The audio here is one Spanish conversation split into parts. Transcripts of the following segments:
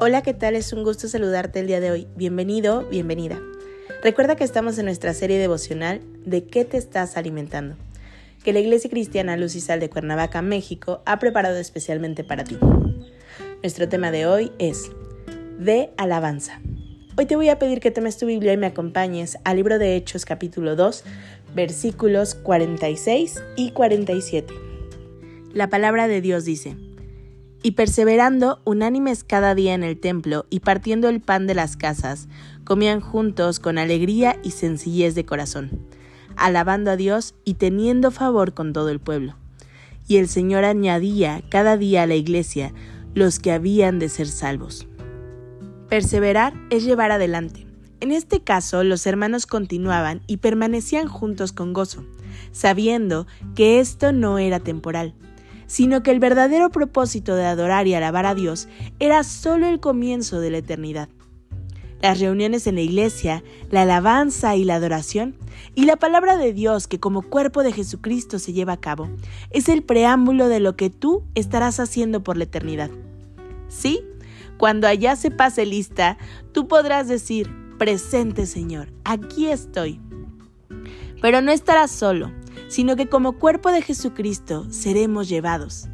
Hola, ¿qué tal? Es un gusto saludarte el día de hoy. Bienvenido, bienvenida. Recuerda que estamos en nuestra serie devocional ¿De qué te estás alimentando? que la Iglesia Cristiana Luz y Sal de Cuernavaca, México, ha preparado especialmente para ti. Nuestro tema de hoy es de alabanza. Hoy te voy a pedir que tomes tu Biblia y me acompañes al libro de Hechos capítulo 2, versículos 46 y 47. La palabra de Dios dice, y perseverando unánimes cada día en el templo y partiendo el pan de las casas, comían juntos con alegría y sencillez de corazón, alabando a Dios y teniendo favor con todo el pueblo. Y el Señor añadía cada día a la iglesia los que habían de ser salvos. Perseverar es llevar adelante. En este caso, los hermanos continuaban y permanecían juntos con gozo, sabiendo que esto no era temporal, sino que el verdadero propósito de adorar y alabar a Dios era solo el comienzo de la eternidad. Las reuniones en la iglesia, la alabanza y la adoración, y la palabra de Dios que como cuerpo de Jesucristo se lleva a cabo, es el preámbulo de lo que tú estarás haciendo por la eternidad. Sí, cuando allá se pase lista, tú podrás decir, presente Señor, aquí estoy. Pero no estarás solo, sino que como cuerpo de Jesucristo seremos llevados.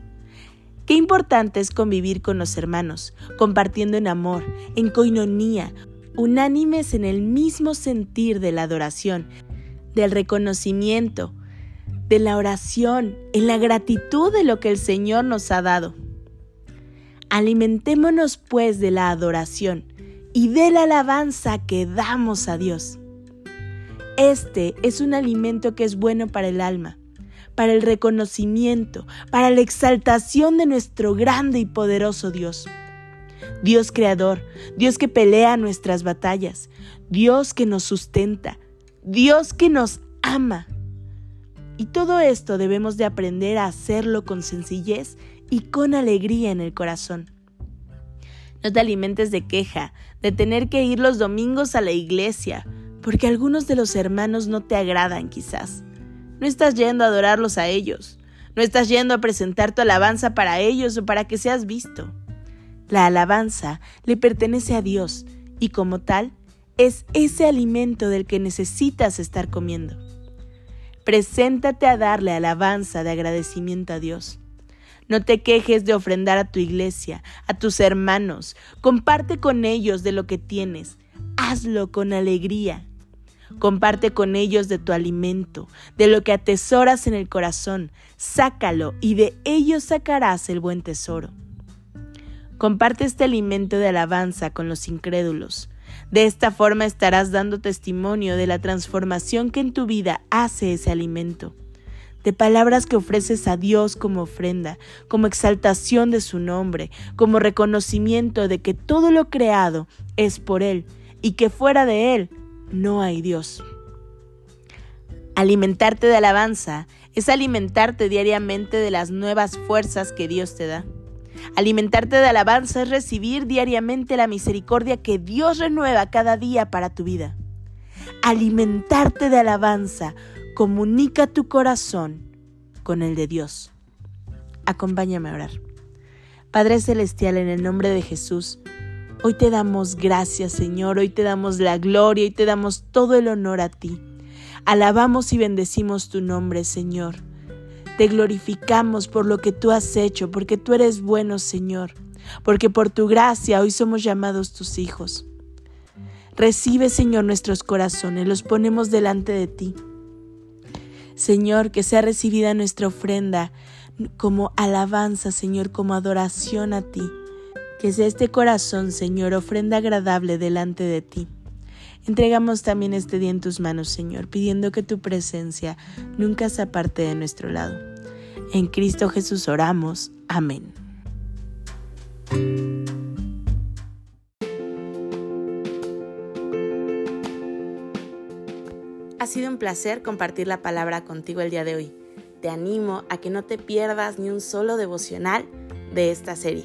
Qué importante es convivir con los hermanos, compartiendo en amor, en coinonía, unánimes en el mismo sentir de la adoración, del reconocimiento, de la oración, en la gratitud de lo que el Señor nos ha dado. Alimentémonos pues de la adoración y de la alabanza que damos a Dios. Este es un alimento que es bueno para el alma, para el reconocimiento, para la exaltación de nuestro grande y poderoso Dios. Dios creador, Dios que pelea nuestras batallas, Dios que nos sustenta, Dios que nos ama. Y todo esto debemos de aprender a hacerlo con sencillez y con alegría en el corazón. No te alimentes de queja, de tener que ir los domingos a la iglesia, porque algunos de los hermanos no te agradan quizás. No estás yendo a adorarlos a ellos, no estás yendo a presentar tu alabanza para ellos o para que seas visto. La alabanza le pertenece a Dios y como tal es ese alimento del que necesitas estar comiendo. Preséntate a darle alabanza de agradecimiento a Dios. No te quejes de ofrendar a tu iglesia, a tus hermanos. Comparte con ellos de lo que tienes. Hazlo con alegría. Comparte con ellos de tu alimento, de lo que atesoras en el corazón, sácalo y de ello sacarás el buen tesoro. Comparte este alimento de alabanza con los incrédulos. De esta forma estarás dando testimonio de la transformación que en tu vida hace ese alimento, de palabras que ofreces a Dios como ofrenda, como exaltación de su nombre, como reconocimiento de que todo lo creado es por Él y que fuera de Él no hay Dios. Alimentarte de alabanza es alimentarte diariamente de las nuevas fuerzas que Dios te da. Alimentarte de alabanza es recibir diariamente la misericordia que Dios renueva cada día para tu vida. Alimentarte de alabanza comunica tu corazón con el de Dios. Acompáñame a orar. Padre Celestial, en el nombre de Jesús, Hoy te damos gracias, Señor, hoy te damos la gloria y te damos todo el honor a ti. Alabamos y bendecimos tu nombre, Señor. Te glorificamos por lo que tú has hecho, porque tú eres bueno, Señor, porque por tu gracia hoy somos llamados tus hijos. Recibe, Señor, nuestros corazones, los ponemos delante de ti. Señor, que sea recibida nuestra ofrenda como alabanza, Señor, como adoración a ti que sea este corazón, Señor, ofrenda agradable delante de ti. Entregamos también este día en tus manos, Señor, pidiendo que tu presencia nunca se aparte de nuestro lado. En Cristo Jesús oramos. Amén. Ha sido un placer compartir la palabra contigo el día de hoy. Te animo a que no te pierdas ni un solo devocional de esta serie